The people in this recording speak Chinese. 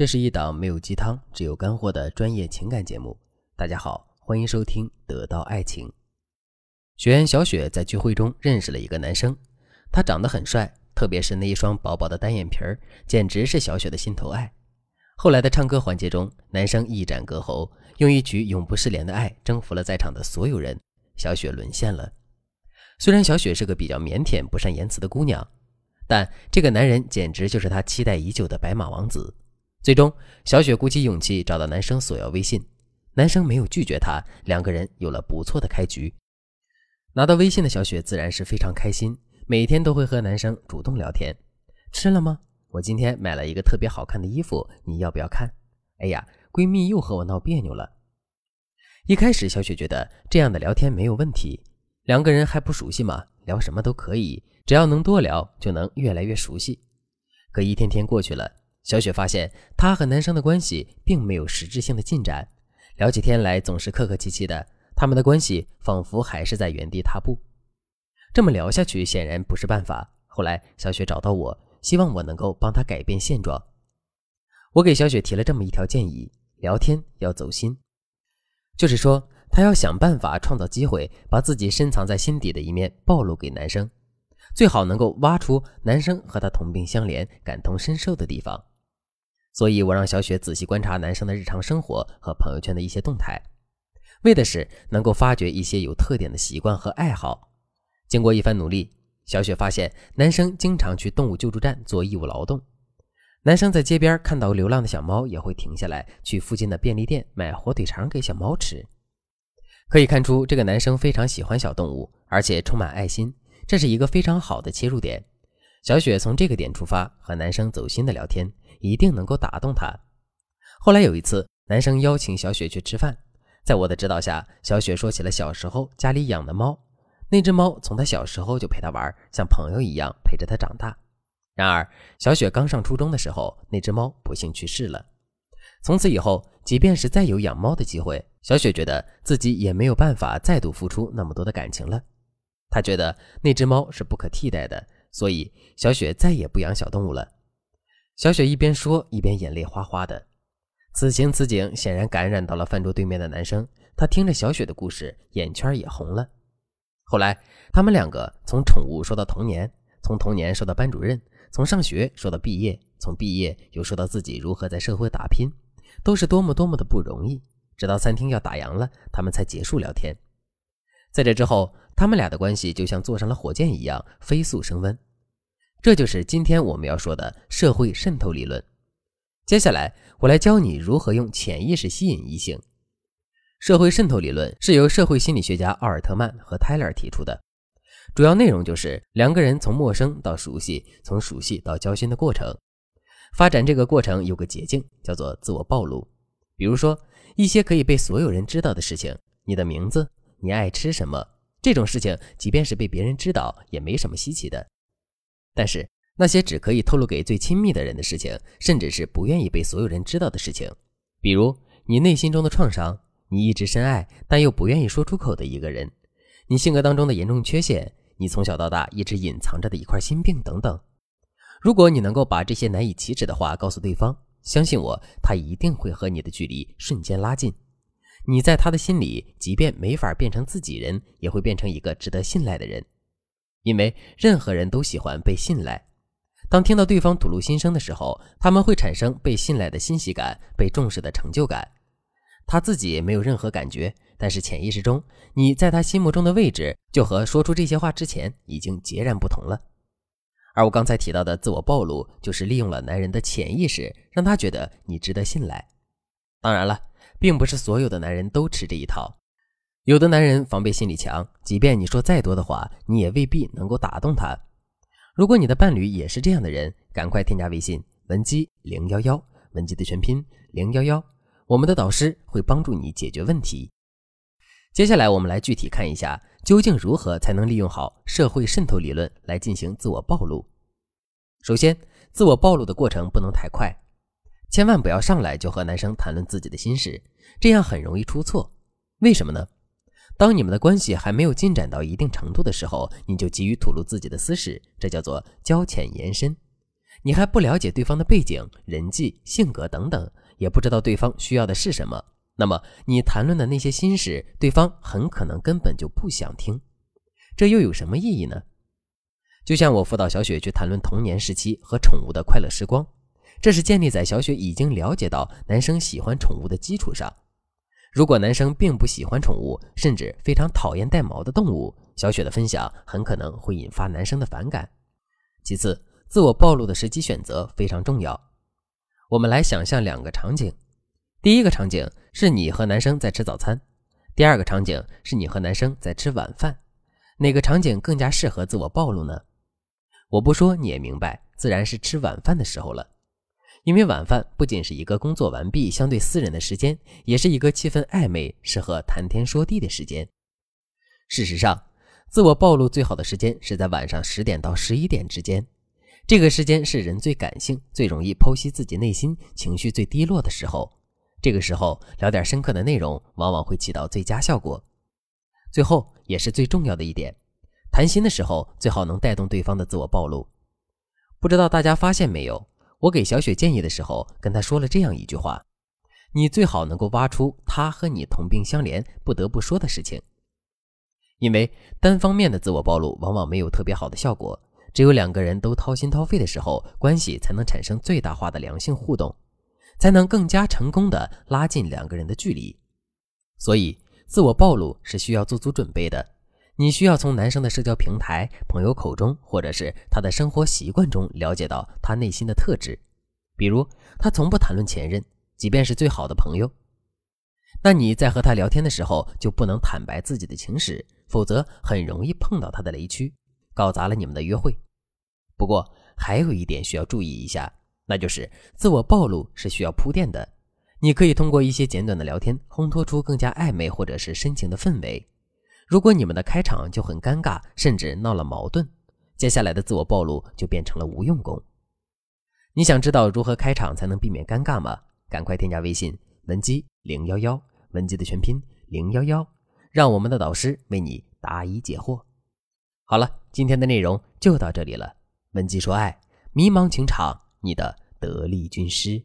这是一档没有鸡汤，只有干货的专业情感节目。大家好，欢迎收听《得到爱情》。学员小雪在聚会中认识了一个男生，他长得很帅，特别是那一双薄薄的单眼皮儿，简直是小雪的心头爱。后来的唱歌环节中，男生一展歌喉，用一曲《永不失联的爱》征服了在场的所有人，小雪沦陷了。虽然小雪是个比较腼腆、不善言辞的姑娘，但这个男人简直就是她期待已久的白马王子。最终，小雪鼓起勇气找到男生索要微信，男生没有拒绝她，两个人有了不错的开局。拿到微信的小雪自然是非常开心，每天都会和男生主动聊天。吃了吗？我今天买了一个特别好看的衣服，你要不要看？哎呀，闺蜜又和我闹别扭了。一开始，小雪觉得这样的聊天没有问题，两个人还不熟悉嘛，聊什么都可以，只要能多聊，就能越来越熟悉。可一天天过去了。小雪发现，她和男生的关系并没有实质性的进展，聊起天来总是客客气气的，他们的关系仿佛还是在原地踏步。这么聊下去显然不是办法。后来，小雪找到我，希望我能够帮她改变现状。我给小雪提了这么一条建议：聊天要走心，就是说，她要想办法创造机会，把自己深藏在心底的一面暴露给男生，最好能够挖出男生和她同病相怜、感同身受的地方。所以，我让小雪仔细观察男生的日常生活和朋友圈的一些动态，为的是能够发掘一些有特点的习惯和爱好。经过一番努力，小雪发现男生经常去动物救助站做义务劳动，男生在街边看到流浪的小猫，也会停下来去附近的便利店买火腿肠给小猫吃。可以看出，这个男生非常喜欢小动物，而且充满爱心，这是一个非常好的切入点。小雪从这个点出发，和男生走心的聊天。一定能够打动他。后来有一次，男生邀请小雪去吃饭，在我的指导下，小雪说起了小时候家里养的猫。那只猫从他小时候就陪他玩，像朋友一样陪着他长大。然而，小雪刚上初中的时候，那只猫不幸去世了。从此以后，即便是再有养猫的机会，小雪觉得自己也没有办法再度付出那么多的感情了。她觉得那只猫是不可替代的，所以小雪再也不养小动物了。小雪一边说，一边眼泪哗哗的。此情此景显然感染到了饭桌对面的男生，他听着小雪的故事，眼圈也红了。后来，他们两个从宠物说到童年，从童年说到班主任，从上学说到毕业，从毕业又说到自己如何在社会打拼，都是多么多么的不容易。直到餐厅要打烊了，他们才结束聊天。在这之后，他们俩的关系就像坐上了火箭一样，飞速升温。这就是今天我们要说的社会渗透理论。接下来，我来教你如何用潜意识吸引异性。社会渗透理论是由社会心理学家奥尔特曼和泰勒提出的，主要内容就是两个人从陌生到熟悉，从熟悉到交心的过程。发展这个过程有个捷径，叫做自我暴露。比如说，一些可以被所有人知道的事情，你的名字，你爱吃什么，这种事情，即便是被别人知道，也没什么稀奇的。但是那些只可以透露给最亲密的人的事情，甚至是不愿意被所有人知道的事情，比如你内心中的创伤，你一直深爱但又不愿意说出口的一个人，你性格当中的严重缺陷，你从小到大一直隐藏着的一块心病等等。如果你能够把这些难以启齿的话告诉对方，相信我，他一定会和你的距离瞬间拉近。你在他的心里，即便没法变成自己人，也会变成一个值得信赖的人。因为任何人都喜欢被信赖，当听到对方吐露心声的时候，他们会产生被信赖的欣喜感、被重视的成就感。他自己没有任何感觉，但是潜意识中，你在他心目中的位置就和说出这些话之前已经截然不同了。而我刚才提到的自我暴露，就是利用了男人的潜意识，让他觉得你值得信赖。当然了，并不是所有的男人都吃这一套。有的男人防备心理强，即便你说再多的话，你也未必能够打动他。如果你的伴侣也是这样的人，赶快添加微信文姬零幺幺，文姬的全拼零幺幺，我们的导师会帮助你解决问题。接下来我们来具体看一下，究竟如何才能利用好社会渗透理论来进行自我暴露。首先，自我暴露的过程不能太快，千万不要上来就和男生谈论自己的心事，这样很容易出错。为什么呢？当你们的关系还没有进展到一定程度的时候，你就急于吐露自己的私事，这叫做交浅言深。你还不了解对方的背景、人际、性格等等，也不知道对方需要的是什么，那么你谈论的那些心事，对方很可能根本就不想听，这又有什么意义呢？就像我辅导小雪去谈论童年时期和宠物的快乐时光，这是建立在小雪已经了解到男生喜欢宠物的基础上。如果男生并不喜欢宠物，甚至非常讨厌带毛的动物，小雪的分享很可能会引发男生的反感。其次，自我暴露的时机选择非常重要。我们来想象两个场景：第一个场景是你和男生在吃早餐；第二个场景是你和男生在吃晚饭。哪个场景更加适合自我暴露呢？我不说你也明白，自然是吃晚饭的时候了。因为晚饭不仅是一个工作完毕、相对私人的时间，也是一个气氛暧昧、适合谈天说地的时间。事实上，自我暴露最好的时间是在晚上十点到十一点之间，这个时间是人最感性、最容易剖析自己内心、情绪最低落的时候。这个时候聊点深刻的内容，往往会起到最佳效果。最后也是最重要的一点，谈心的时候最好能带动对方的自我暴露。不知道大家发现没有？我给小雪建议的时候，跟她说了这样一句话：你最好能够挖出她和你同病相怜、不得不说的事情。因为单方面的自我暴露往往没有特别好的效果，只有两个人都掏心掏肺的时候，关系才能产生最大化的良性互动，才能更加成功的拉近两个人的距离。所以，自我暴露是需要做足准备的。你需要从男生的社交平台、朋友口中，或者是他的生活习惯中了解到他内心的特质，比如他从不谈论前任，即便是最好的朋友。那你在和他聊天的时候就不能坦白自己的情史，否则很容易碰到他的雷区，搞砸了你们的约会。不过还有一点需要注意一下，那就是自我暴露是需要铺垫的。你可以通过一些简短的聊天，烘托出更加暧昧或者是深情的氛围。如果你们的开场就很尴尬，甚至闹了矛盾，接下来的自我暴露就变成了无用功。你想知道如何开场才能避免尴尬吗？赶快添加微信文姬零幺幺，文姬的全拼零幺幺，让我们的导师为你答疑解惑。好了，今天的内容就到这里了。文姬说爱，迷茫情场，你的得力军师。